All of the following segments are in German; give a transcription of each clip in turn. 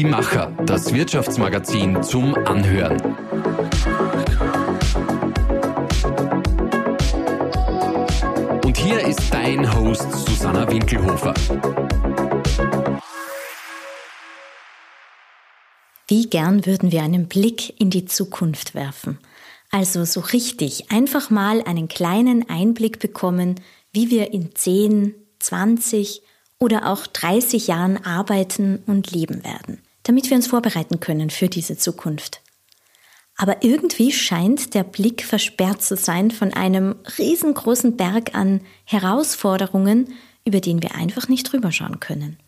Die Macher, das Wirtschaftsmagazin zum Anhören. Und hier ist dein Host Susanna Winkelhofer. Wie gern würden wir einen Blick in die Zukunft werfen. Also so richtig, einfach mal einen kleinen Einblick bekommen, wie wir in 10, 20 oder auch 30 Jahren arbeiten und leben werden, damit wir uns vorbereiten können für diese Zukunft. Aber irgendwie scheint der Blick versperrt zu sein von einem riesengroßen Berg an Herausforderungen, über den wir einfach nicht drüber schauen können.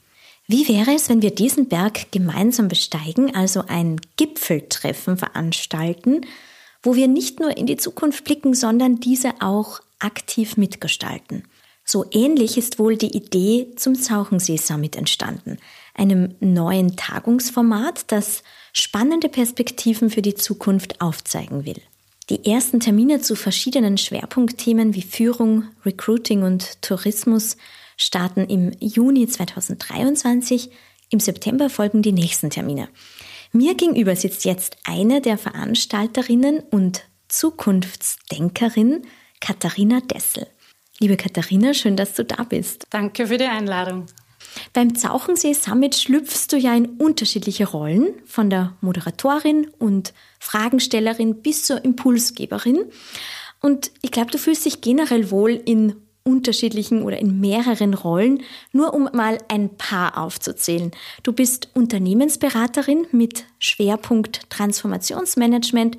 Wie wäre es, wenn wir diesen Berg gemeinsam besteigen, also ein Gipfeltreffen veranstalten, wo wir nicht nur in die Zukunft blicken, sondern diese auch aktiv mitgestalten? So ähnlich ist wohl die Idee zum Sauchensee Summit entstanden, einem neuen Tagungsformat, das spannende Perspektiven für die Zukunft aufzeigen will. Die ersten Termine zu verschiedenen Schwerpunktthemen wie Führung, Recruiting und Tourismus starten im Juni 2023. Im September folgen die nächsten Termine. Mir gegenüber sitzt jetzt eine der Veranstalterinnen und Zukunftsdenkerin, Katharina Dessel. Liebe Katharina, schön, dass du da bist. Danke für die Einladung. Beim Zauchensee Summit schlüpfst du ja in unterschiedliche Rollen, von der Moderatorin und Fragenstellerin bis zur Impulsgeberin. Und ich glaube, du fühlst dich generell wohl in unterschiedlichen oder in mehreren Rollen, nur um mal ein paar aufzuzählen. Du bist Unternehmensberaterin mit Schwerpunkt Transformationsmanagement,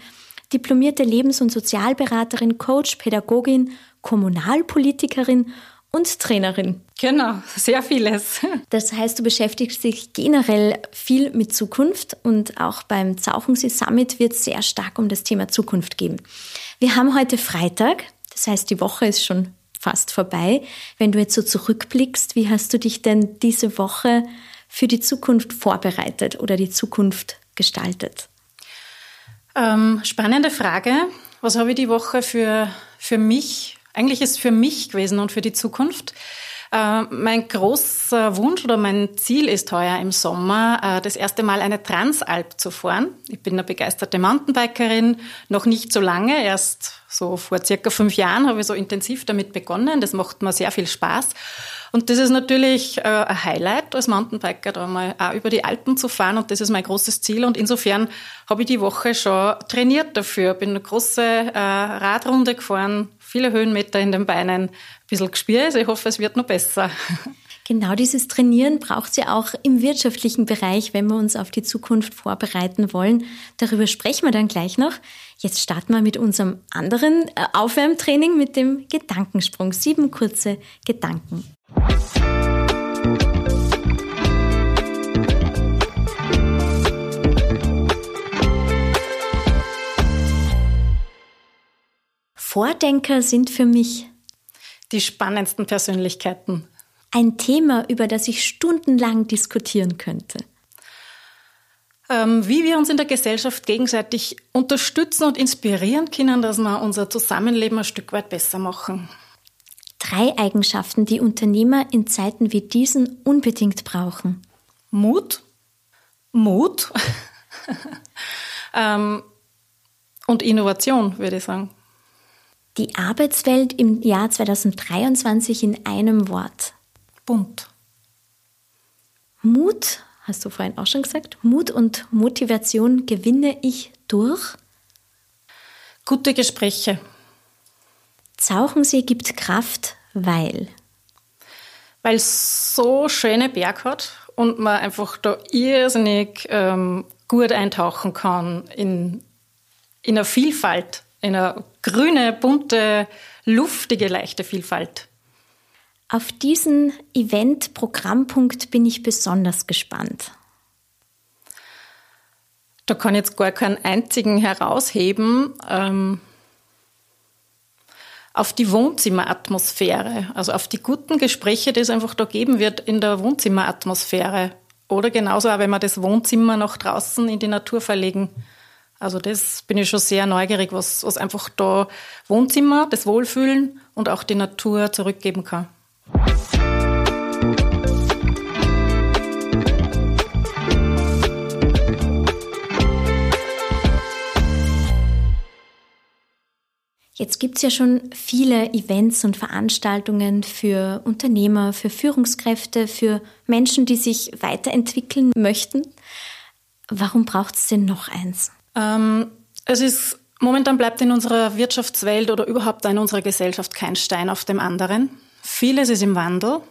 diplomierte Lebens- und Sozialberaterin, Coach, Pädagogin, Kommunalpolitikerin und Trainerin. Genau, sehr vieles. Das heißt, du beschäftigst dich generell viel mit Zukunft und auch beim Zauchensee Summit wird es sehr stark um das Thema Zukunft gehen. Wir haben heute Freitag, das heißt, die Woche ist schon fast vorbei. Wenn du jetzt so zurückblickst, wie hast du dich denn diese Woche für die Zukunft vorbereitet oder die Zukunft gestaltet? Ähm, spannende Frage. Was habe ich die Woche für, für mich, eigentlich ist für mich gewesen und für die Zukunft? Äh, mein großer Wunsch oder mein Ziel ist heuer im Sommer, äh, das erste Mal eine Transalp zu fahren. Ich bin eine begeisterte Mountainbikerin, noch nicht so lange, erst so vor circa fünf Jahren habe ich so intensiv damit begonnen. Das macht mir sehr viel Spaß. Und das ist natürlich äh, ein Highlight als Mountainbiker, da mal auch über die Alpen zu fahren. Und das ist mein großes Ziel. Und insofern habe ich die Woche schon trainiert dafür. Bin eine große äh, Radrunde gefahren, viele Höhenmeter in den Beinen, ein bisschen gespürt. Also ich hoffe, es wird noch besser. Genau dieses Trainieren braucht es ja auch im wirtschaftlichen Bereich, wenn wir uns auf die Zukunft vorbereiten wollen. Darüber sprechen wir dann gleich noch. Jetzt starten wir mit unserem anderen äh, Aufwärmtraining mit dem Gedankensprung. Sieben kurze Gedanken. Vordenker sind für mich die spannendsten Persönlichkeiten ein Thema, über das ich stundenlang diskutieren könnte? Ähm, wie wir uns in der Gesellschaft gegenseitig unterstützen und inspirieren können, dass wir unser Zusammenleben ein Stück weit besser machen. Drei Eigenschaften, die Unternehmer in Zeiten wie diesen unbedingt brauchen. Mut, Mut ähm, und Innovation, würde ich sagen. Die Arbeitswelt im Jahr 2023 in einem Wort bunt. Mut, hast du vorhin auch schon gesagt, Mut und Motivation gewinne ich durch gute Gespräche. Zauchensee gibt Kraft, weil weil es so schöne Berg hat und man einfach da irrsinnig ähm, gut eintauchen kann in, in eine Vielfalt, in eine grüne, bunte, luftige, leichte Vielfalt. Auf diesen Event-Programmpunkt bin ich besonders gespannt. Da kann ich jetzt gar keinen einzigen herausheben. Ähm, auf die Wohnzimmeratmosphäre, also auf die guten Gespräche, die es einfach da geben wird in der Wohnzimmeratmosphäre. Oder genauso auch, wenn wir das Wohnzimmer nach draußen in die Natur verlegen. Also das bin ich schon sehr neugierig, was, was einfach da Wohnzimmer, das Wohlfühlen und auch die Natur zurückgeben kann. Jetzt gibt es ja schon viele Events und Veranstaltungen für Unternehmer, für Führungskräfte, für Menschen, die sich weiterentwickeln möchten. Warum braucht es denn noch eins? Ähm, es ist momentan bleibt in unserer Wirtschaftswelt oder überhaupt in unserer Gesellschaft kein Stein auf dem anderen. Vieles ist im Wandel.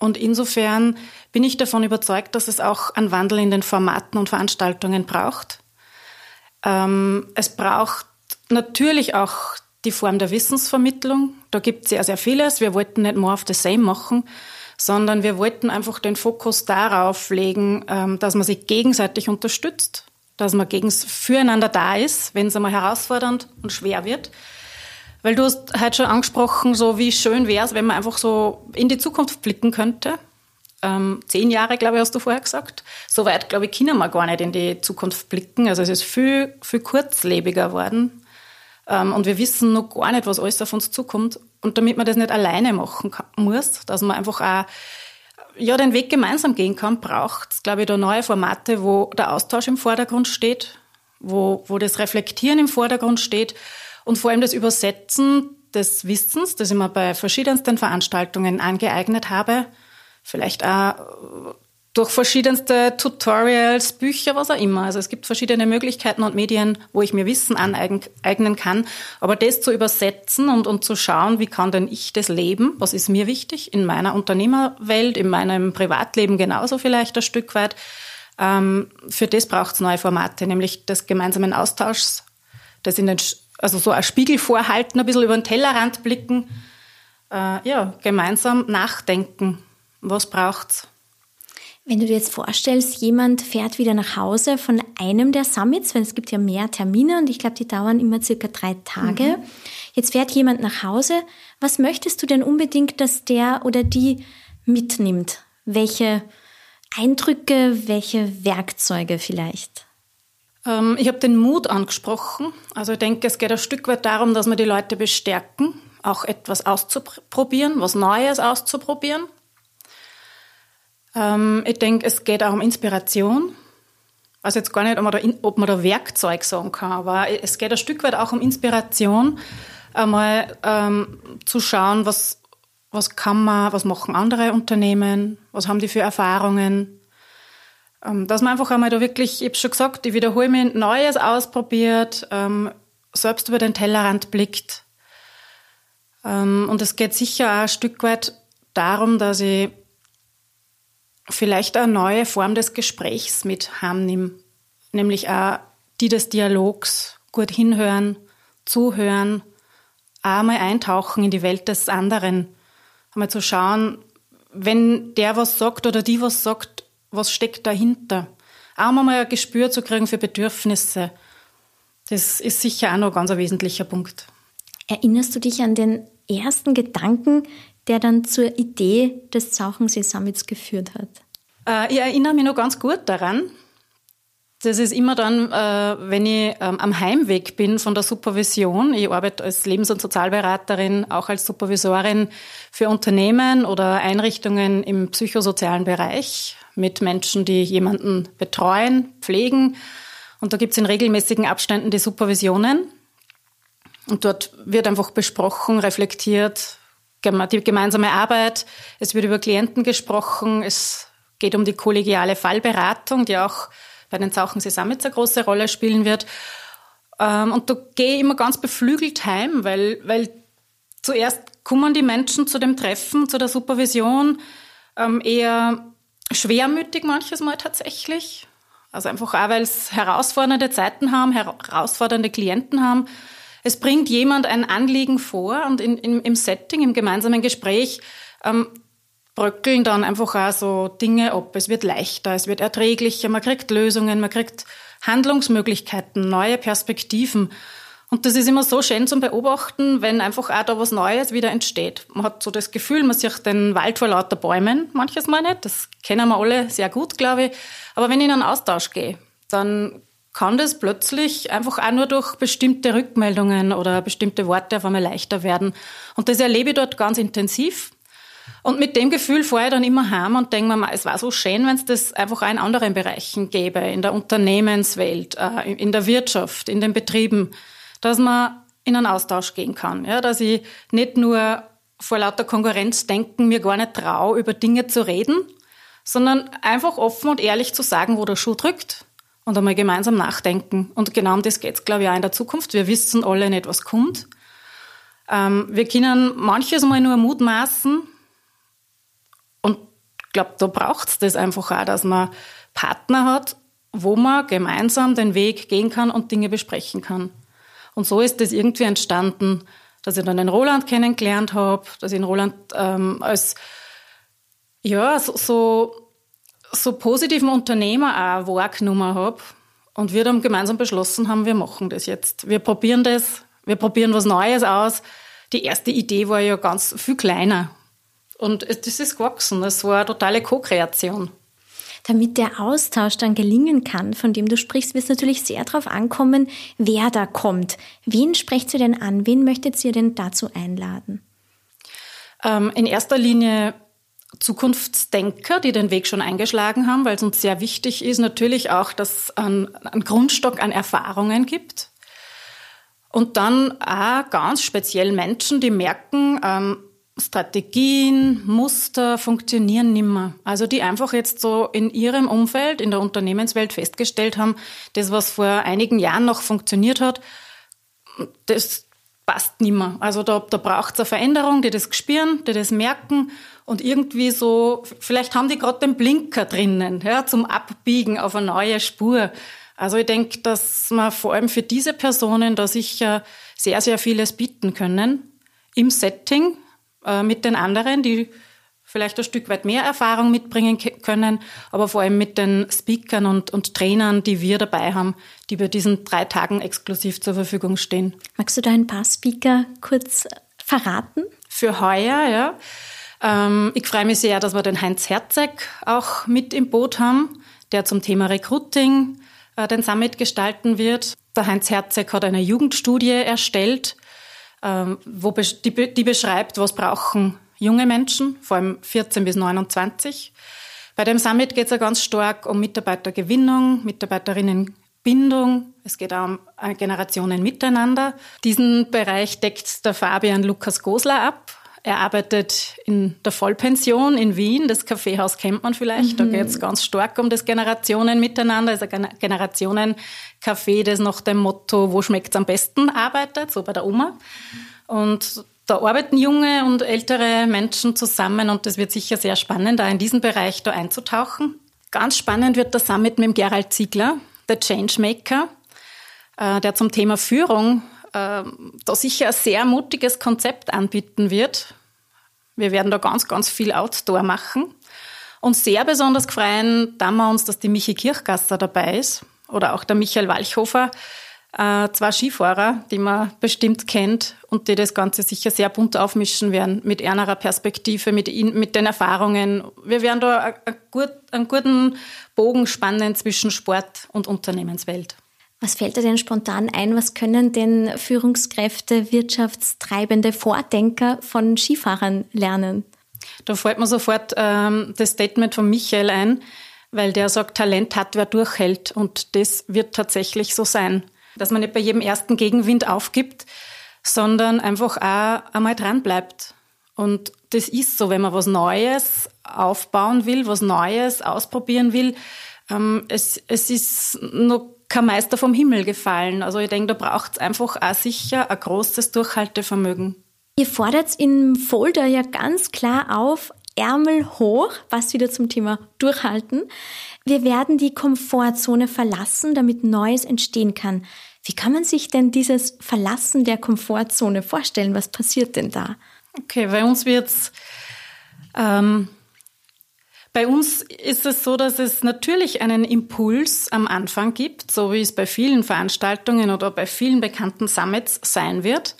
Und insofern bin ich davon überzeugt, dass es auch einen Wandel in den Formaten und Veranstaltungen braucht. Ähm, es braucht natürlich auch die Form der Wissensvermittlung. Da gibt es sehr, sehr vieles. Wir wollten nicht more of the same machen, sondern wir wollten einfach den Fokus darauf legen, ähm, dass man sich gegenseitig unterstützt, dass man gegen, füreinander da ist, wenn es einmal herausfordernd und schwer wird. Weil du hast heute schon angesprochen, so wie schön wäre es, wenn man einfach so in die Zukunft blicken könnte. Ähm, zehn Jahre, glaube ich, hast du vorher gesagt. So weit, glaube ich, können wir gar nicht in die Zukunft blicken. Also es ist viel, viel kurzlebiger geworden. Ähm, und wir wissen noch gar nicht, was alles auf uns zukommt. Und damit man das nicht alleine machen kann, muss, dass man einfach auch ja, den Weg gemeinsam gehen kann, braucht es, glaube ich, da neue Formate, wo der Austausch im Vordergrund steht, wo, wo das Reflektieren im Vordergrund steht und vor allem das Übersetzen des Wissens, das ich mir bei verschiedensten Veranstaltungen angeeignet habe, vielleicht auch durch verschiedenste Tutorials, Bücher, was auch immer. Also es gibt verschiedene Möglichkeiten und Medien, wo ich mir Wissen aneignen kann. Aber das zu übersetzen und, und zu schauen, wie kann denn ich das leben? Was ist mir wichtig in meiner Unternehmerwelt, in meinem Privatleben genauso vielleicht ein Stück weit. Ähm, für das braucht es neue Formate, nämlich des gemeinsamen Austauschs, das in den, also so ein Spiegel vorhalten, ein bisschen über den Tellerrand blicken, äh, ja, gemeinsam nachdenken. Was braucht's? Wenn du dir jetzt vorstellst, jemand fährt wieder nach Hause von einem der Summits, weil es gibt ja mehr Termine und ich glaube, die dauern immer circa drei Tage. Mhm. Jetzt fährt jemand nach Hause. Was möchtest du denn unbedingt, dass der oder die mitnimmt? Welche Eindrücke, welche Werkzeuge vielleicht? Ähm, ich habe den Mut angesprochen. Also ich denke, es geht ein Stück weit darum, dass wir die Leute bestärken, auch etwas auszuprobieren, was Neues auszuprobieren ähm, ich denke, es geht auch um Inspiration. Also jetzt gar nicht, ob man, da, ob man da Werkzeug sagen kann, aber es geht ein Stück weit auch um Inspiration, einmal ähm, zu schauen, was, was kann man, was machen andere Unternehmen, was haben die für Erfahrungen. Ähm, dass man einfach einmal da wirklich, ich habe schon gesagt, ich wiederhole mich, Neues ausprobiert, ähm, selbst über den Tellerrand blickt. Ähm, und es geht sicher auch ein Stück weit darum, dass ich vielleicht eine neue Form des Gesprächs mit heimnimm, nämlich auch die des Dialogs, gut hinhören, zuhören, auch mal eintauchen in die Welt des anderen, einmal zu schauen, wenn der was sagt oder die was sagt, was steckt dahinter. Auch mal ein Gespür zu kriegen für Bedürfnisse. Das ist sicher auch noch ein ganz wesentlicher Punkt. Erinnerst du dich an den ersten Gedanken, der dann zur Idee des Zauchensee Summits geführt hat? Äh, ich erinnere mich noch ganz gut daran. Das ist immer dann, äh, wenn ich ähm, am Heimweg bin von der Supervision. Ich arbeite als Lebens- und Sozialberaterin, auch als Supervisorin für Unternehmen oder Einrichtungen im psychosozialen Bereich mit Menschen, die jemanden betreuen, pflegen. Und da gibt es in regelmäßigen Abständen die Supervisionen. Und dort wird einfach besprochen, reflektiert, die gemeinsame Arbeit. Es wird über Klienten gesprochen. Es geht um die kollegiale Fallberatung, die auch bei den Sauchensee Summits eine große Rolle spielen wird. Ähm, und da gehe ich immer ganz beflügelt heim, weil, weil zuerst kommen die Menschen zu dem Treffen, zu der Supervision, ähm, eher schwermütig manches Mal tatsächlich. Also einfach auch, weil es herausfordernde Zeiten haben, herausfordernde Klienten haben. Es bringt jemand ein Anliegen vor und in, in, im Setting, im gemeinsamen Gespräch ähm, bröckeln dann einfach auch so Dinge ab. Es wird leichter, es wird erträglicher, man kriegt Lösungen, man kriegt Handlungsmöglichkeiten, neue Perspektiven. Und das ist immer so schön zum Beobachten, wenn einfach auch da was Neues wieder entsteht. Man hat so das Gefühl, man sieht den Wald vor lauter Bäumen, manches Mal nicht. Das kennen wir alle sehr gut, glaube ich. Aber wenn ich in einen Austausch gehe, dann kann das plötzlich einfach auch nur durch bestimmte Rückmeldungen oder bestimmte Worte auf einmal leichter werden. Und das erlebe ich dort ganz intensiv. Und mit dem Gefühl fahre ich dann immer heim und denke mir, es war so schön, wenn es das einfach auch in anderen Bereichen gäbe, in der Unternehmenswelt, äh, in der Wirtschaft, in den Betrieben, dass man in einen Austausch gehen kann. Ja, dass ich nicht nur vor lauter Konkurrenz denken, mir gar nicht traue, über Dinge zu reden, sondern einfach offen und ehrlich zu sagen, wo der Schuh drückt und einmal gemeinsam nachdenken. Und genau um das geht's, glaube ich, auch in der Zukunft. Wir wissen alle nicht, was kommt. Ähm, wir können manches mal nur mutmaßen. Und ich glaube, da braucht's das einfach auch, dass man Partner hat, wo man gemeinsam den Weg gehen kann und Dinge besprechen kann. Und so ist das irgendwie entstanden, dass ich dann den Roland kennengelernt habe, dass ich den Roland ähm, als ja, so, so, so positiven Unternehmer auch wahrgenommen habe. Und wir dann gemeinsam beschlossen haben, wir machen das jetzt. Wir probieren das, wir probieren was Neues aus. Die erste Idee war ja ganz viel kleiner. Und das ist gewachsen. Es war eine totale Co-Kreation. Damit der Austausch dann gelingen kann, von dem du sprichst, wird es natürlich sehr darauf ankommen, wer da kommt. Wen sprecht ihr denn an? Wen möchtet ihr denn dazu einladen? Ähm, in erster Linie Zukunftsdenker, die den Weg schon eingeschlagen haben, weil es uns sehr wichtig ist, natürlich auch, dass es einen, einen Grundstock an Erfahrungen gibt. Und dann auch ganz speziell Menschen, die merken, ähm, Strategien, Muster funktionieren nimmer. Also die einfach jetzt so in ihrem Umfeld, in der Unternehmenswelt festgestellt haben, das, was vor einigen Jahren noch funktioniert hat, das passt nimmer. Also da, da braucht es eine Veränderung, die das spüren, die das merken und irgendwie so, vielleicht haben die gerade den Blinker drinnen, ja, zum Abbiegen auf eine neue Spur. Also ich denke, dass wir vor allem für diese Personen da sicher sehr, sehr vieles bieten können im Setting, äh, mit den anderen, die vielleicht ein Stück weit mehr Erfahrung mitbringen können, aber vor allem mit den Speakern und, und Trainern, die wir dabei haben, die bei diesen drei Tagen exklusiv zur Verfügung stehen. Magst du da ein paar Speaker kurz verraten? Für heuer, ja. Ähm, ich freue mich sehr, dass wir den Heinz Herzeg auch mit im Boot haben, der zum Thema Recruiting äh, den Summit gestalten wird. Der Heinz Herzeg hat eine Jugendstudie erstellt, ähm, wo die, die beschreibt, was brauchen junge Menschen, vor allem 14 bis 29. Bei dem Summit geht es ja ganz stark um Mitarbeitergewinnung, Mitarbeiterinnenbindung. Es geht auch um äh, Generationen miteinander. Diesen Bereich deckt der Fabian Lukas Gosler ab. Er arbeitet in der Vollpension in Wien. Das Kaffeehaus kennt man vielleicht. Mhm. Da geht es ganz stark um das Generationen miteinander. Ein Generationen-Café, das nach dem Motto, wo schmeckt es am besten arbeitet, so bei der Oma. Und da arbeiten junge und ältere Menschen zusammen und das wird sicher sehr spannend, da in diesen Bereich da einzutauchen. Ganz spannend wird der Summit mit dem Gerald Ziegler, der Changemaker, äh, der zum Thema Führung da sicher ein sehr mutiges Konzept anbieten wird. Wir werden da ganz, ganz viel Outdoor machen. Und sehr besonders freuen da wir uns, dass die Michi Kirchgasser dabei ist oder auch der Michael Walchhofer, äh, zwei Skifahrer, die man bestimmt kennt und die das Ganze sicher sehr bunt aufmischen werden mit einer Perspektive, mit, mit den Erfahrungen. Wir werden da einen guten Bogen spannen zwischen Sport und Unternehmenswelt. Was fällt dir denn spontan ein? Was können denn Führungskräfte, Wirtschaftstreibende, Vordenker von Skifahrern lernen? Da fällt mir sofort ähm, das Statement von Michael ein, weil der sagt, Talent hat, wer durchhält. Und das wird tatsächlich so sein. Dass man nicht bei jedem ersten Gegenwind aufgibt, sondern einfach auch einmal dran bleibt. Und das ist so, wenn man was Neues aufbauen will, was Neues ausprobieren will. Ähm, es, es ist noch kein Meister vom Himmel gefallen. Also ich denke, da braucht es einfach auch sicher ein großes Durchhaltevermögen. Ihr fordert im Folder ja ganz klar auf, Ärmel hoch, was wieder zum Thema Durchhalten. Wir werden die Komfortzone verlassen, damit Neues entstehen kann. Wie kann man sich denn dieses Verlassen der Komfortzone vorstellen? Was passiert denn da? Okay, bei uns wird's ähm, bei uns ist es so, dass es natürlich einen Impuls am Anfang gibt, so wie es bei vielen Veranstaltungen oder bei vielen bekannten Summits sein wird.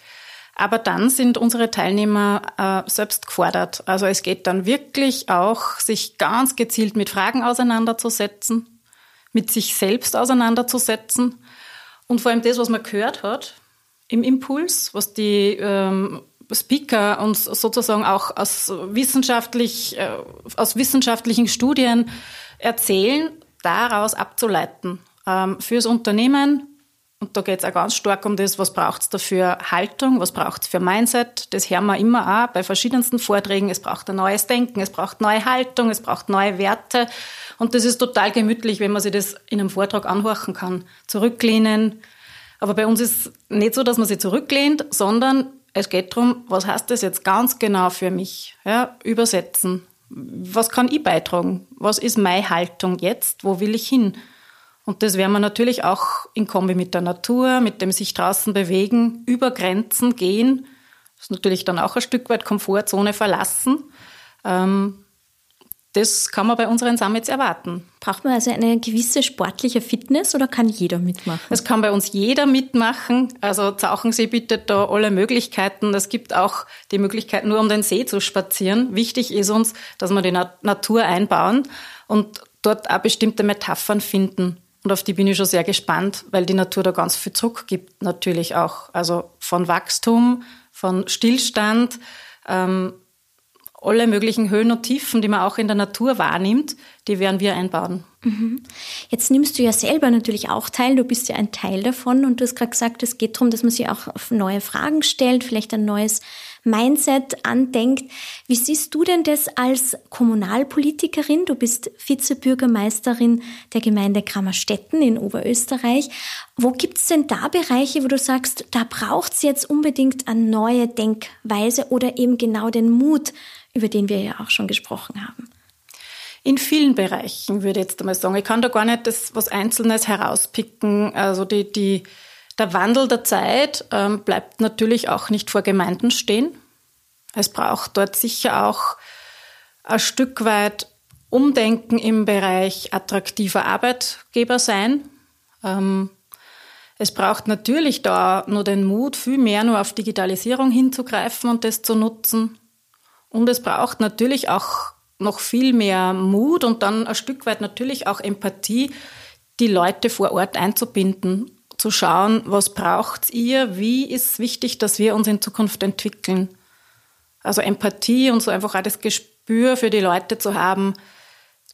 Aber dann sind unsere Teilnehmer äh, selbst gefordert. Also es geht dann wirklich auch, sich ganz gezielt mit Fragen auseinanderzusetzen, mit sich selbst auseinanderzusetzen und vor allem das, was man gehört hat im Impuls, was die ähm, Speaker uns sozusagen auch aus, wissenschaftlich, äh, aus wissenschaftlichen Studien erzählen, daraus abzuleiten. Ähm, fürs Unternehmen, Und da geht es auch ganz stark um das, was braucht es dafür Haltung, was braucht es für Mindset. Das hören wir immer auch bei verschiedensten Vorträgen. Es braucht ein neues Denken, es braucht neue Haltung, es braucht neue Werte. Und das ist total gemütlich, wenn man sich das in einem Vortrag anhorchen kann. Zurücklehnen. Aber bei uns ist nicht so, dass man sich zurücklehnt, sondern es geht darum, was heißt das jetzt ganz genau für mich? Ja, übersetzen. Was kann ich beitragen? Was ist meine Haltung jetzt? Wo will ich hin? Und das werden wir natürlich auch in Kombi mit der Natur, mit dem sich draußen bewegen, über Grenzen gehen. Das ist natürlich dann auch ein Stück weit Komfortzone verlassen. Ähm, das kann man bei unseren Summits erwarten. Braucht man also eine gewisse sportliche Fitness oder kann jeder mitmachen? Es kann bei uns jeder mitmachen. Also Zauchensee bietet da alle Möglichkeiten. Es gibt auch die Möglichkeit, nur um den See zu spazieren. Wichtig ist uns, dass wir die Natur einbauen und dort auch bestimmte Metaphern finden. Und auf die bin ich schon sehr gespannt, weil die Natur da ganz viel Druck gibt, natürlich auch. Also von Wachstum, von Stillstand, ähm, alle möglichen Höhen und Tiefen, die man auch in der Natur wahrnimmt, die werden wir einbauen. Mhm. Jetzt nimmst du ja selber natürlich auch teil, du bist ja ein Teil davon und du hast gerade gesagt, es geht darum, dass man sich auch auf neue Fragen stellt, vielleicht ein neues Mindset andenkt. Wie siehst du denn das als Kommunalpolitikerin? Du bist Vizebürgermeisterin der Gemeinde Krammerstetten in Oberösterreich. Wo gibt es denn da Bereiche, wo du sagst, da braucht es jetzt unbedingt eine neue Denkweise oder eben genau den Mut, über den wir ja auch schon gesprochen haben? In vielen Bereichen würde ich jetzt einmal sagen. Ich kann da gar nicht das was Einzelnes herauspicken. Also die, die der Wandel der Zeit ähm, bleibt natürlich auch nicht vor Gemeinden stehen. Es braucht dort sicher auch ein Stück weit Umdenken im Bereich attraktiver Arbeitgeber sein. Ähm, es braucht natürlich da nur den Mut, viel mehr nur auf Digitalisierung hinzugreifen und das zu nutzen. Und es braucht natürlich auch noch viel mehr Mut und dann ein Stück weit natürlich auch Empathie, die Leute vor Ort einzubinden zu schauen, was braucht ihr, wie ist wichtig, dass wir uns in Zukunft entwickeln. Also Empathie und so einfach auch das Gespür für die Leute zu haben,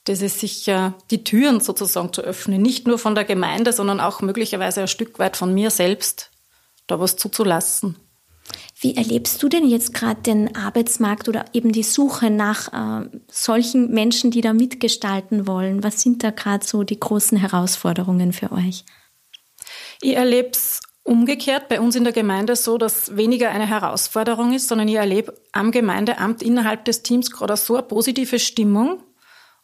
das ist sicher die Türen sozusagen zu öffnen, nicht nur von der Gemeinde, sondern auch möglicherweise ein Stück weit von mir selbst, da was zuzulassen. Wie erlebst du denn jetzt gerade den Arbeitsmarkt oder eben die Suche nach äh, solchen Menschen, die da mitgestalten wollen? Was sind da gerade so die großen Herausforderungen für euch? Ich erlebe es umgekehrt bei uns in der Gemeinde so, dass weniger eine Herausforderung ist, sondern ich erlebe am Gemeindeamt innerhalb des Teams gerade so eine positive Stimmung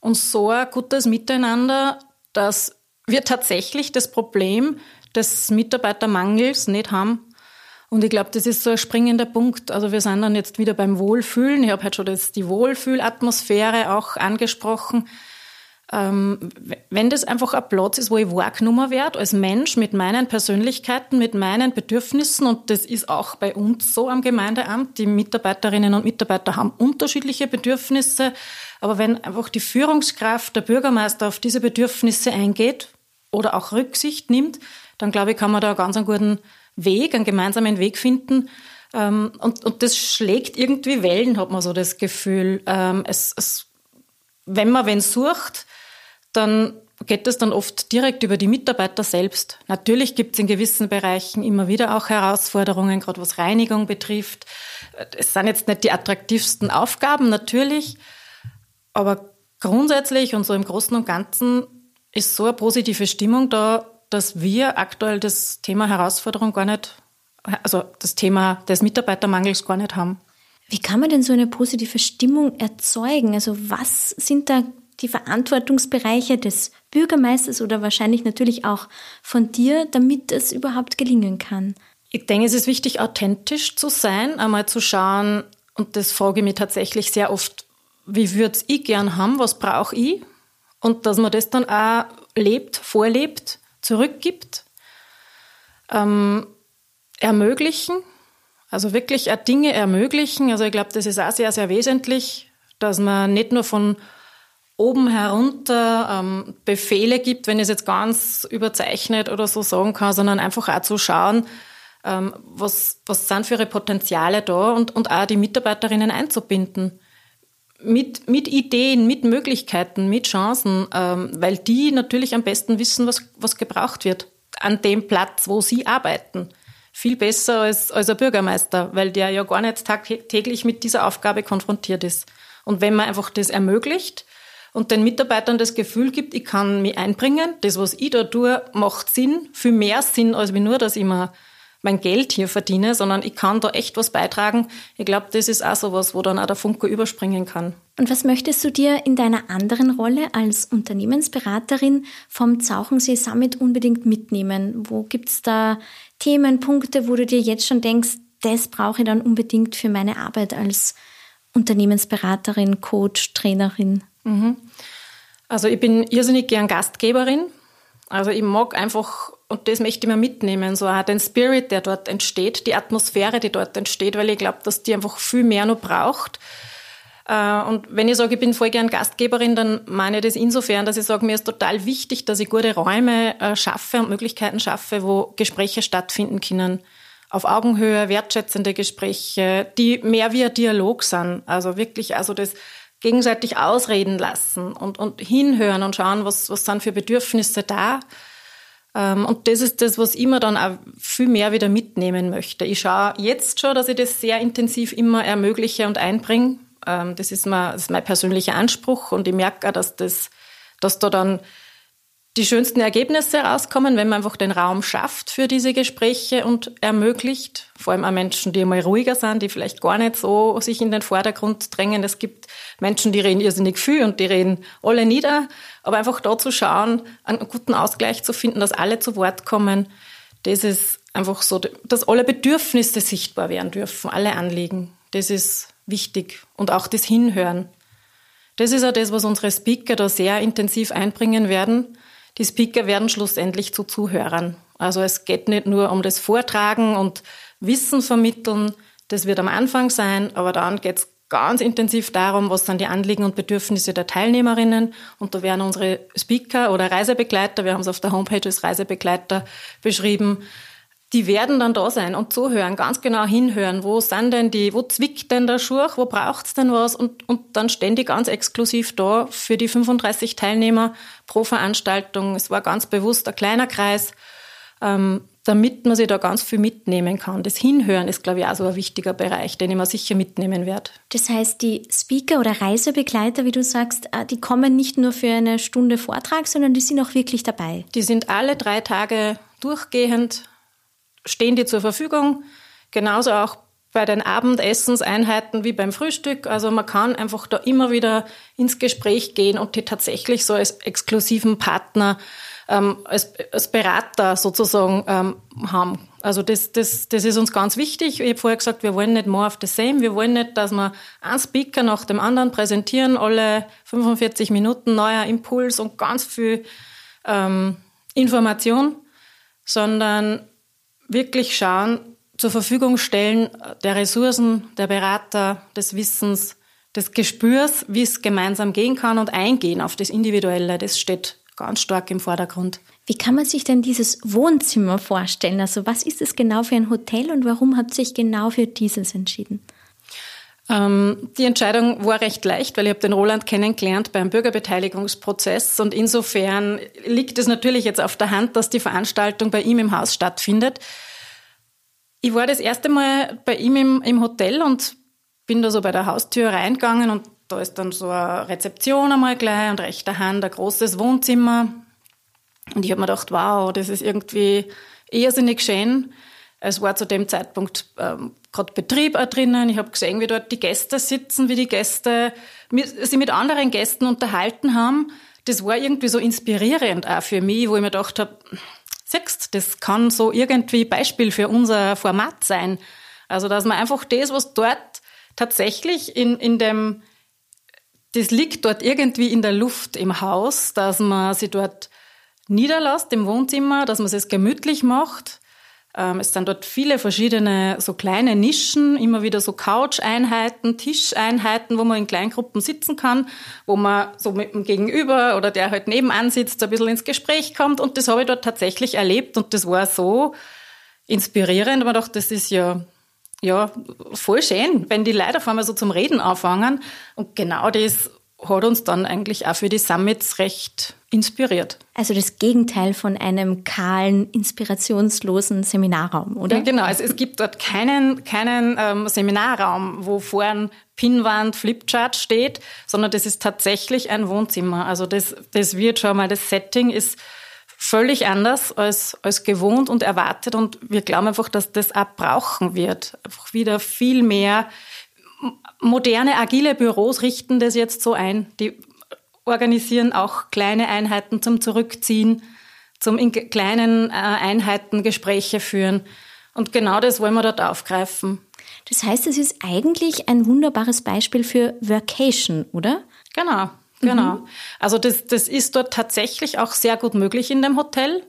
und so ein gutes Miteinander, dass wir tatsächlich das Problem des Mitarbeitermangels nicht haben. Und ich glaube, das ist so ein springender Punkt. Also wir sind dann jetzt wieder beim Wohlfühlen. Ich habe halt schon das, die Wohlfühlatmosphäre auch angesprochen ähm, wenn das einfach ein Platz ist, wo ich wahrgenommen werde, als Mensch mit meinen Persönlichkeiten, mit meinen Bedürfnissen, und das ist auch bei uns so am Gemeindeamt, die Mitarbeiterinnen und Mitarbeiter haben unterschiedliche Bedürfnisse, aber wenn einfach die Führungskraft, der Bürgermeister auf diese Bedürfnisse eingeht oder auch Rücksicht nimmt, dann glaube ich, kann man da ganz einen guten Weg, einen gemeinsamen Weg finden, ähm, und, und das schlägt irgendwie Wellen, hat man so das Gefühl. Ähm, es, es, wenn man wen sucht, dann geht es dann oft direkt über die Mitarbeiter selbst. Natürlich gibt es in gewissen Bereichen immer wieder auch Herausforderungen, gerade was Reinigung betrifft. Es sind jetzt nicht die attraktivsten Aufgaben, natürlich, aber grundsätzlich und so im Großen und Ganzen ist so eine positive Stimmung da, dass wir aktuell das Thema Herausforderung gar nicht, also das Thema des Mitarbeitermangels gar nicht haben. Wie kann man denn so eine positive Stimmung erzeugen? Also was sind da die Verantwortungsbereiche des Bürgermeisters oder wahrscheinlich natürlich auch von dir, damit es überhaupt gelingen kann? Ich denke, es ist wichtig, authentisch zu sein, einmal zu schauen, und das frage ich mich tatsächlich sehr oft, wie würde ich gern haben, was brauche ich? Und dass man das dann auch lebt, vorlebt, zurückgibt, ähm, ermöglichen, also wirklich Dinge ermöglichen. Also ich glaube, das ist auch sehr, sehr wesentlich, dass man nicht nur von oben herunter ähm, Befehle gibt, wenn ich es jetzt ganz überzeichnet oder so sagen kann, sondern einfach auch zu schauen, ähm, was, was sind für ihre Potenziale da und, und auch die Mitarbeiterinnen einzubinden. Mit, mit Ideen, mit Möglichkeiten, mit Chancen, ähm, weil die natürlich am besten wissen, was, was gebraucht wird. an dem Platz, wo sie arbeiten. Viel besser als, als ein Bürgermeister, weil der ja gar nicht tagtäglich mit dieser Aufgabe konfrontiert ist. Und wenn man einfach das ermöglicht und den Mitarbeitern das Gefühl gibt, ich kann mich einbringen, das, was ich da tue, macht Sinn, viel mehr Sinn, als nur, dass ich mir mein Geld hier verdiene, sondern ich kann da echt was beitragen. Ich glaube, das ist auch so was, wo dann auch der Funke überspringen kann. Und was möchtest du dir in deiner anderen Rolle als Unternehmensberaterin vom Zauchensee Summit unbedingt mitnehmen? Wo gibt's da Themen, Punkte, wo du dir jetzt schon denkst, das brauche ich dann unbedingt für meine Arbeit als Unternehmensberaterin, Coach, Trainerin? Mhm. Also ich bin irrsinnig gern Gastgeberin. Also ich mag einfach und das möchte ich mir mitnehmen, so auch den Spirit, der dort entsteht, die Atmosphäre, die dort entsteht, weil ich glaube, dass die einfach viel mehr noch braucht. Äh, und wenn ich sage, ich bin voll gern Gastgeberin, dann meine ich das insofern, dass ich sage, mir ist total wichtig, dass ich gute Räume äh, schaffe und Möglichkeiten schaffe, wo Gespräche stattfinden können. Auf Augenhöhe, wertschätzende Gespräche, die mehr wie ein Dialog sind. Also wirklich, also das gegenseitig ausreden lassen und, und hinhören und schauen, was, was sind für Bedürfnisse da und das ist das, was ich mir dann auch viel mehr wieder mitnehmen möchte. Ich schaue jetzt schon, dass ich das sehr intensiv immer ermögliche und einbringe. Ähm, das ist, mein, das ist mein persönlicher Anspruch und ich merke auch, dass, das, dass da dann die schönsten Ergebnisse rauskommen, wenn man einfach den Raum schafft für diese Gespräche und ermöglicht. Vor allem auch Menschen, die mal ruhiger sind, die vielleicht gar nicht so sich in den Vordergrund drängen. Es gibt Menschen, die reden irrsinnig viel und die reden alle nieder. Aber einfach da zu schauen, einen guten Ausgleich zu finden, dass alle zu Wort kommen, das ist einfach so, dass alle Bedürfnisse sichtbar werden dürfen, alle Anliegen. Das ist wichtig. Und auch das Hinhören. Das ist auch das, was unsere Speaker da sehr intensiv einbringen werden die Speaker werden schlussendlich zu Zuhörern. Also es geht nicht nur um das Vortragen und Wissen vermitteln, das wird am Anfang sein, aber dann geht es ganz intensiv darum, was sind die Anliegen und Bedürfnisse der Teilnehmerinnen. Und da werden unsere Speaker oder Reisebegleiter, wir haben es auf der Homepage als Reisebegleiter beschrieben, die werden dann da sein und zuhören, ganz genau hinhören, wo sind denn die, wo zwickt denn der Schurch, wo braucht's denn was und, und dann stehen die ganz exklusiv da für die 35 Teilnehmer pro Veranstaltung. Es war ganz bewusst ein kleiner Kreis, ähm, damit man sich da ganz viel mitnehmen kann. Das Hinhören ist, glaube ich, auch so ein wichtiger Bereich, den ich mir sicher mitnehmen werde. Das heißt, die Speaker oder Reisebegleiter, wie du sagst, äh, die kommen nicht nur für eine Stunde Vortrag, sondern die sind auch wirklich dabei. Die sind alle drei Tage durchgehend stehen die zur Verfügung. Genauso auch bei den Abendessenseinheiten wie beim Frühstück. Also man kann einfach da immer wieder ins Gespräch gehen und die tatsächlich so als exklusiven Partner, ähm, als, als Berater sozusagen ähm, haben. Also das, das, das ist uns ganz wichtig. Ich habe vorher gesagt, wir wollen nicht more of the same. Wir wollen nicht, dass wir einen Speaker nach dem anderen präsentieren, alle 45 Minuten neuer Impuls und ganz viel ähm, Information, sondern wirklich schauen, zur Verfügung stellen der Ressourcen, der Berater, des Wissens, des Gespürs, wie es gemeinsam gehen kann und eingehen auf das Individuelle, das steht ganz stark im Vordergrund. Wie kann man sich denn dieses Wohnzimmer vorstellen? Also was ist es genau für ein Hotel und warum habt ihr sich genau für dieses entschieden? Ähm, die Entscheidung war recht leicht, weil ich habe den Roland kennengelernt beim Bürgerbeteiligungsprozess und insofern liegt es natürlich jetzt auf der Hand, dass die Veranstaltung bei ihm im Haus stattfindet. Ich war das erste Mal bei ihm im, im Hotel und bin da so bei der Haustür reingegangen und da ist dann so eine Rezeption einmal gleich und rechter Hand ein großes Wohnzimmer. Und ich habe mir gedacht, wow, das ist irgendwie irrsinnig schön. Es war zu dem Zeitpunkt ähm, gerade Betrieb auch drinnen. Ich habe gesehen, wie dort die Gäste sitzen, wie die Gäste mit, sich mit anderen Gästen unterhalten haben. Das war irgendwie so inspirierend auch für mich, wo ich mir gedacht habe, siehst, das kann so irgendwie Beispiel für unser Format sein. Also, dass man einfach das, was dort tatsächlich in, in dem, das liegt dort irgendwie in der Luft im Haus, dass man sich dort niederlässt im Wohnzimmer, dass man es gemütlich macht. Ähm, es sind dort viele verschiedene so kleine Nischen, immer wieder so Couch-Einheiten, Tischeinheiten, wo man in Kleingruppen sitzen kann, wo man so mit dem Gegenüber oder der halt nebenan sitzt, ein bisschen ins Gespräch kommt. Und das habe ich dort tatsächlich erlebt und das war so inspirierend. Man dachte, das ist ja ja, voll schön, wenn die Leute auf einmal so zum Reden anfangen. Und genau das hat uns dann eigentlich auch für die Summits recht inspiriert. Also das Gegenteil von einem kahlen, inspirationslosen Seminarraum, oder? Ja, genau. Also es gibt dort keinen, keinen ähm, Seminarraum, wo vorn Pinwand, Flipchart steht, sondern das ist tatsächlich ein Wohnzimmer. Also das, das wird schon mal, das Setting ist völlig anders als, als gewohnt und erwartet und wir glauben einfach, dass das auch brauchen wird. Einfach wieder viel mehr moderne, agile Büros richten das jetzt so ein. Die organisieren auch kleine Einheiten zum Zurückziehen, zum in kleinen äh, Einheiten Gespräche führen. Und genau das wollen wir dort aufgreifen. Das heißt, es ist eigentlich ein wunderbares Beispiel für Workation, oder? Genau, genau. Mhm. Also das, das ist dort tatsächlich auch sehr gut möglich in dem Hotel.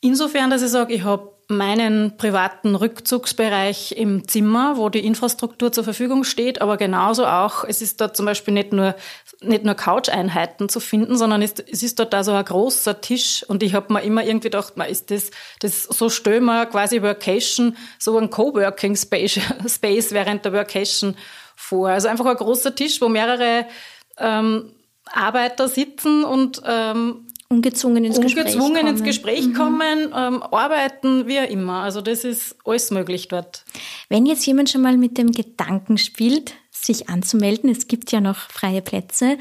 Insofern, dass ich sage, ich habe meinen privaten Rückzugsbereich im Zimmer, wo die Infrastruktur zur Verfügung steht, aber genauso auch, es ist dort zum Beispiel nicht nur, nicht nur Couch-Einheiten zu finden, sondern es, es ist dort da so ein großer Tisch und ich habe mir immer irgendwie gedacht, man ist das, das so wir quasi Workation, so ein Coworking Space, Space während der Workation vor. Also einfach ein großer Tisch, wo mehrere ähm, Arbeiter sitzen und ähm, ungezwungen ins ungezwungen Gespräch kommen. ins Gespräch mhm. kommen, ähm, arbeiten, wie immer. Also das ist alles möglich dort. Wenn jetzt jemand schon mal mit dem Gedanken spielt, sich anzumelden, es gibt ja noch freie Plätze,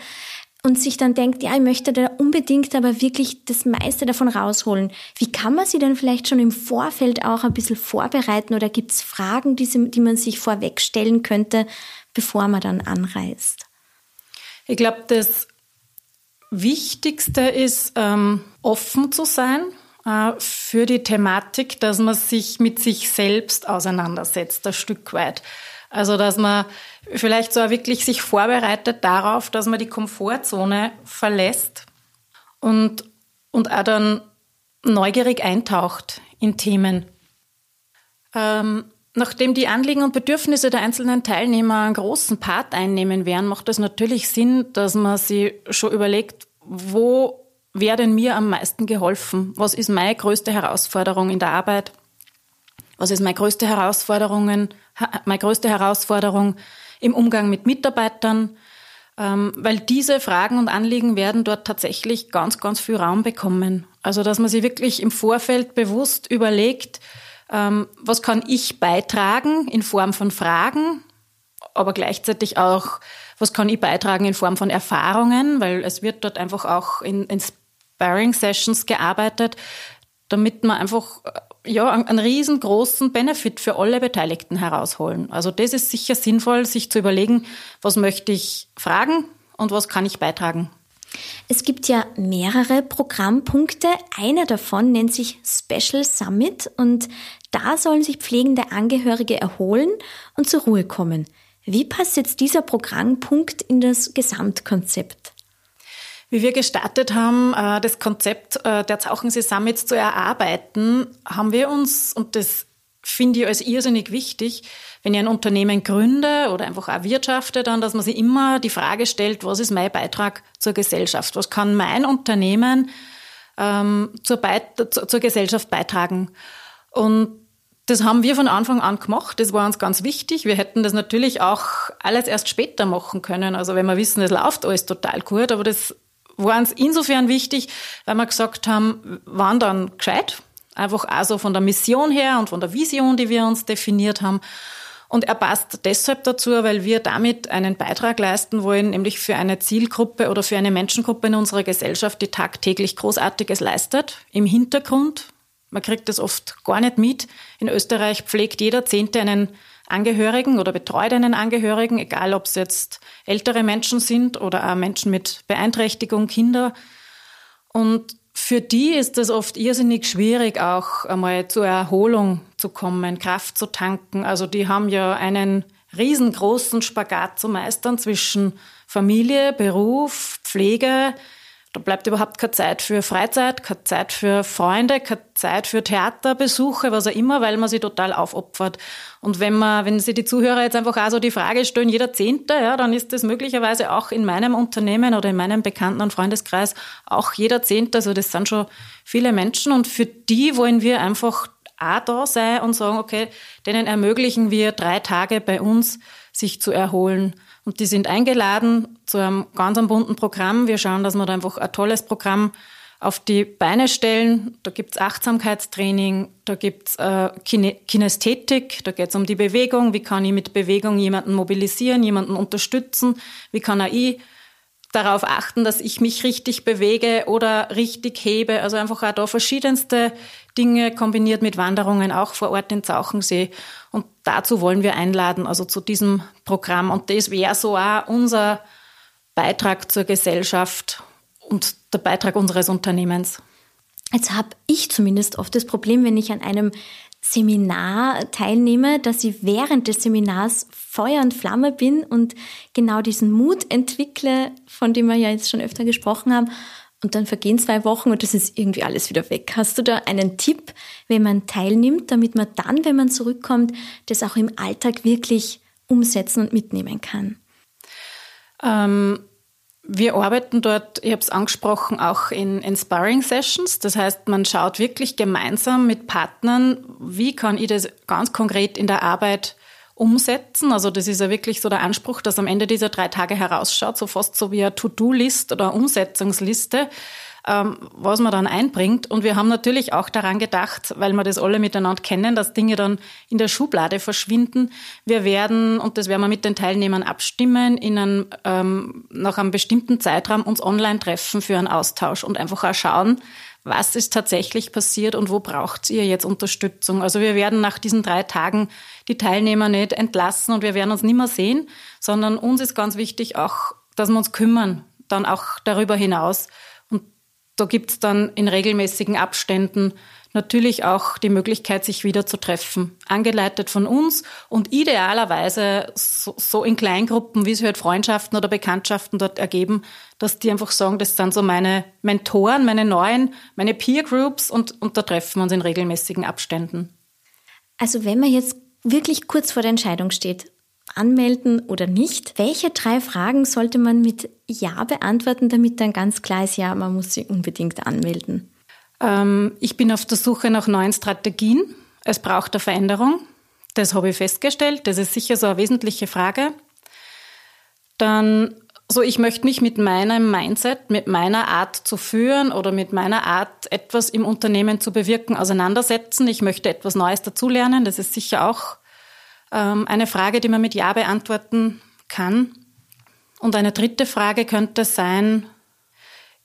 und sich dann denkt, ja, ich möchte da unbedingt aber wirklich das meiste davon rausholen. Wie kann man sie denn vielleicht schon im Vorfeld auch ein bisschen vorbereiten oder gibt es Fragen, die, sie, die man sich vorweg stellen könnte, bevor man dann anreist? Ich glaube, das Wichtigste ist, ähm, offen zu sein äh, für die Thematik, dass man sich mit sich selbst auseinandersetzt, ein Stück weit. Also, dass man vielleicht so wirklich sich vorbereitet darauf, dass man die Komfortzone verlässt und, und auch dann neugierig eintaucht in Themen. Ähm, Nachdem die Anliegen und Bedürfnisse der einzelnen Teilnehmer einen großen Part einnehmen werden, macht es natürlich Sinn, dass man sich schon überlegt, wo wäre denn mir am meisten geholfen? Was ist meine größte Herausforderung in der Arbeit? Was ist meine größte Herausforderung, meine größte Herausforderung im Umgang mit Mitarbeitern? Ähm, weil diese Fragen und Anliegen werden dort tatsächlich ganz, ganz viel Raum bekommen. Also, dass man sich wirklich im Vorfeld bewusst überlegt, was kann ich beitragen in Form von Fragen, aber gleichzeitig auch, was kann ich beitragen in Form von Erfahrungen, weil es wird dort einfach auch in, in Sparring-Sessions gearbeitet, damit man einfach äh, ja, einen riesengroßen Benefit für alle Beteiligten herausholen. Also das ist sicher sinnvoll, sich zu überlegen, was möchte ich fragen und was kann ich beitragen. Es gibt ja mehrere Programmpunkte. Einer davon nennt sich Special Summit und da sollen sich pflegende Angehörige erholen und zur Ruhe kommen. Wie passt jetzt dieser Programmpunkt in das Gesamtkonzept? Wie wir gestartet haben, äh, das Konzept äh, der Zauchensee Summits zu erarbeiten, haben wir uns, und das finde ich als irrsinnig wichtig, wenn ich ein Unternehmen gründe oder einfach auch wirtschafte, dann, dass man sich immer die Frage stellt, was ist mein Beitrag zur Gesellschaft? Was kann mein Unternehmen ähm, zur, Beit zur Gesellschaft beitragen? Und das haben wir von Anfang an gemacht. Das war uns ganz wichtig. Wir hätten das natürlich auch alles erst später machen können. Also wenn wir wissen, es läuft alles total gut, aber das war uns insofern wichtig, weil wir gesagt haben, waren dann gescheit. Einfach also von der Mission her und von der Vision, die wir uns definiert haben. Und er passt deshalb dazu, weil wir damit einen Beitrag leisten wollen, nämlich für eine Zielgruppe oder für eine Menschengruppe in unserer Gesellschaft, die tagtäglich Großartiges leistet. Im Hintergrund, man kriegt das oft gar nicht mit. In Österreich pflegt jeder Zehnte einen Angehörigen oder betreut einen Angehörigen, egal ob es jetzt ältere Menschen sind oder auch Menschen mit Beeinträchtigung, Kinder. Und für die ist es oft irrsinnig schwierig, auch einmal zur Erholung zu kommen, Kraft zu tanken. Also die haben ja einen riesengroßen Spagat zu meistern zwischen Familie, Beruf, Pflege, da bleibt überhaupt keine Zeit für Freizeit, keine Zeit für Freunde, keine Zeit für Theaterbesuche, was auch immer, weil man sich total aufopfert. Und wenn man, wenn Sie die Zuhörer jetzt einfach auch so die Frage stellen, jeder Zehnte, ja, dann ist das möglicherweise auch in meinem Unternehmen oder in meinem Bekannten- und Freundeskreis auch jeder Zehnte. Also das sind schon viele Menschen und für die wollen wir einfach auch da sein und sagen, okay, denen ermöglichen wir drei Tage bei uns, sich zu erholen Und die sind eingeladen zu einem ganz bunten Programm. Wir schauen, dass wir da einfach ein tolles Programm auf die Beine stellen. Da gibt's Achtsamkeitstraining, da gibt's äh, Kinästhetik, da geht's um die Bewegung. Wie kann ich mit Bewegung jemanden mobilisieren, jemanden unterstützen? Wie kann auch ich darauf achten, dass ich mich richtig bewege oder richtig hebe? Also einfach auch da verschiedenste Dinge kombiniert mit Wanderungen, auch vor Ort in Zauchensee. Und dazu wollen wir einladen, also zu diesem Programm. Und das wäre so auch unser Beitrag zur Gesellschaft und der Beitrag unseres Unternehmens. Jetzt habe ich zumindest oft das Problem, wenn ich an einem Seminar teilnehme, dass ich während des Seminars Feuer und Flamme bin und genau diesen Mut entwickle, von dem wir ja jetzt schon öfter gesprochen haben. Und dann vergehen zwei Wochen und das ist irgendwie alles wieder weg. Hast du da einen Tipp, wenn man teilnimmt, damit man dann, wenn man zurückkommt, das auch im Alltag wirklich umsetzen und mitnehmen kann? Ähm, wir arbeiten dort, ich habe es angesprochen, auch in, in Sparring-Sessions. Das heißt, man schaut wirklich gemeinsam mit Partnern, wie kann ich das ganz konkret in der Arbeit umsetzen. Also das ist ja wirklich so der Anspruch, dass am Ende dieser drei Tage herausschaut, so fast so wie eine To-Do-List oder Umsetzungsliste ähm, was man dann einbringt. Und wir haben natürlich auch daran gedacht, weil wir das alle miteinander kennen, dass Dinge dann in der Schublade verschwinden. Wir werden, und das werden wir mit den Teilnehmern abstimmen, in einem, ähm, nach einem bestimmten Zeitraum uns online treffen für einen Austausch und einfach auch schauen, was ist tatsächlich passiert und wo braucht ihr jetzt Unterstützung. Also wir werden nach diesen drei Tagen die Teilnehmer nicht entlassen und wir werden uns nicht mehr sehen, sondern uns ist ganz wichtig auch, dass wir uns kümmern, dann auch darüber hinaus da gibt's dann in regelmäßigen Abständen natürlich auch die Möglichkeit, sich wieder zu treffen. Angeleitet von uns und idealerweise so, so in Kleingruppen, wie sich halt Freundschaften oder Bekanntschaften dort ergeben, dass die einfach sagen, das sind so meine Mentoren, meine neuen, meine Peer Groups und, und da treffen wir uns in regelmäßigen Abständen. Also wenn man jetzt wirklich kurz vor der Entscheidung steht, anmelden oder nicht. Welche drei Fragen sollte man mit Ja beantworten, damit dann ganz klar ist, ja, man muss sie unbedingt anmelden? Ähm, ich bin auf der Suche nach neuen Strategien. Es braucht eine Veränderung. Das habe ich festgestellt. Das ist sicher so eine wesentliche Frage. Dann so, ich möchte mich mit meinem Mindset, mit meiner Art zu führen oder mit meiner Art, etwas im Unternehmen zu bewirken, auseinandersetzen. Ich möchte etwas Neues dazulernen. Das ist sicher auch ähm, eine Frage, die man mit Ja beantworten kann. Und eine dritte Frage könnte sein,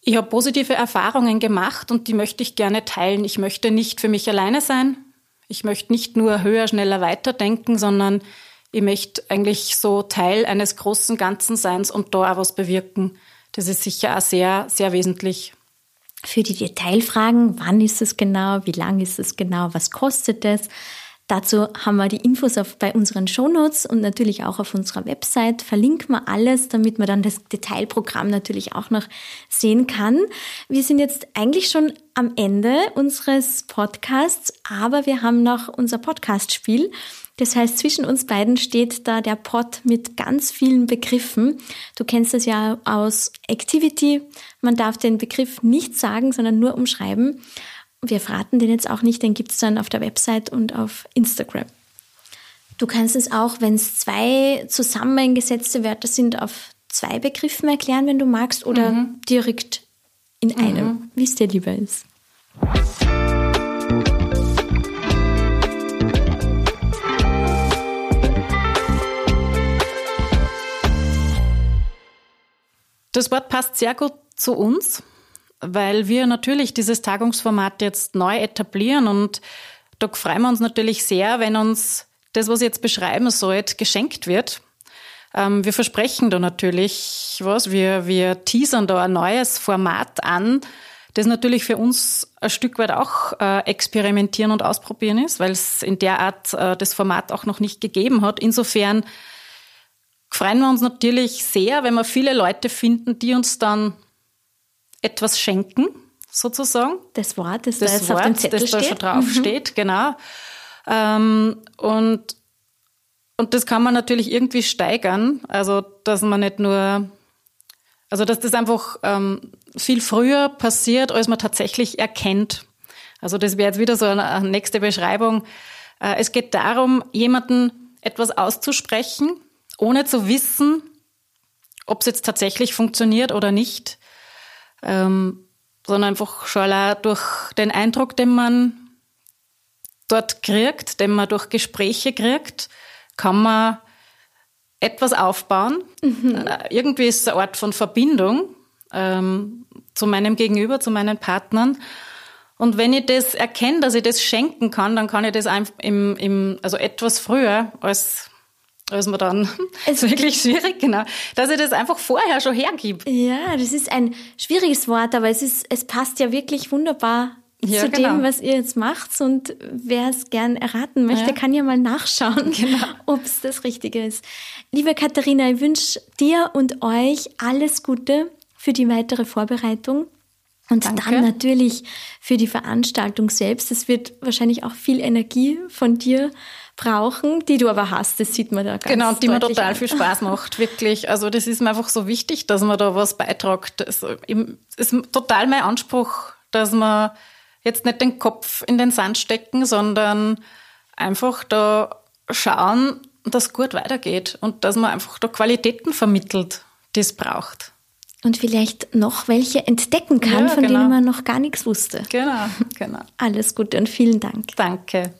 ich habe positive Erfahrungen gemacht und die möchte ich gerne teilen. Ich möchte nicht für mich alleine sein. Ich möchte nicht nur höher, schneller weiterdenken, sondern ich möchte eigentlich so Teil eines großen Ganzen sein und da auch was bewirken. Das ist sicher auch sehr, sehr wesentlich. Für die Detailfragen, wann ist es genau, wie lang ist es genau, was kostet es, Dazu haben wir die Infos auf, bei unseren Shownotes und natürlich auch auf unserer Website. Verlinken wir alles, damit man dann das Detailprogramm natürlich auch noch sehen kann. Wir sind jetzt eigentlich schon am Ende unseres Podcasts, aber wir haben noch unser Podcast-Spiel. Das heißt, zwischen uns beiden steht da der Pod mit ganz vielen Begriffen. Du kennst das ja aus Activity. Man darf den Begriff nicht sagen, sondern nur umschreiben. Wir verraten den jetzt auch nicht, den gibt es dann auf der Website und auf Instagram. Du kannst es auch, wenn es zwei zusammengesetzte Wörter sind, auf zwei Begriffen erklären, wenn du magst, oder mhm. direkt in einem, mhm. wie es dir lieber ist. Das Wort passt sehr gut zu uns weil wir natürlich dieses Tagungsformat jetzt neu etablieren und da freuen wir uns natürlich sehr, wenn uns das, was ich jetzt beschreiben soll, geschenkt wird. Ähm, wir versprechen da natürlich was, wir, wir teasern da ein neues Format an, das natürlich für uns ein Stück weit auch äh, experimentieren und ausprobieren ist, weil es in der Art äh, das Format auch noch nicht gegeben hat. Insofern freuen wir uns natürlich sehr, wenn wir viele Leute finden, die uns dann etwas schenken, sozusagen. Das Wort, das, das da jetzt Wort, auf dem Zettel das steht. da schon drauf mhm. steht, genau. Ähm, und, und das kann man natürlich irgendwie steigern, also dass man nicht nur, also dass das einfach ähm, viel früher passiert, als man tatsächlich erkennt. Also das wäre jetzt wieder so eine, eine nächste Beschreibung. Äh, es geht darum, jemanden etwas auszusprechen, ohne zu wissen, ob es jetzt tatsächlich funktioniert oder nicht, ähm, sondern einfach schon allein durch den Eindruck, den man dort kriegt, den man durch Gespräche kriegt, kann man etwas aufbauen. Mhm. Äh, irgendwie ist es eine Art von Verbindung ähm, zu meinem Gegenüber, zu meinen Partnern. Und wenn ich das erkenne, dass ich das schenken kann, dann kann ich das einfach im, im, also etwas früher als als man dann es ist wirklich schwierig, genau, dass ich das einfach vorher schon hergib. Ja, das ist ein schwieriges Wort, aber es ist, es passt ja wirklich wunderbar ja, zu genau. dem, was ihr jetzt macht. Und wer es gern erraten möchte, ja. kann ja mal nachschauen, genau. ob es das Richtige ist. Liebe Katharina, ich wünsche dir und euch alles Gute für die weitere Vorbereitung. Und Danke. dann natürlich für die Veranstaltung selbst. Es wird wahrscheinlich auch viel Energie von dir brauchen, die du aber hast. Das sieht man da ganz Genau, die mir total an. viel Spaß macht, wirklich. Also das ist mir einfach so wichtig, dass man da was beitragt. Das ist total mein Anspruch, dass man jetzt nicht den Kopf in den Sand stecken, sondern einfach da schauen, dass es gut weitergeht und dass man einfach da Qualitäten vermittelt, die es braucht. Und vielleicht noch welche entdecken kann, ja, von genau. denen man noch gar nichts wusste. Genau, genau. Alles Gute und vielen Dank. Danke.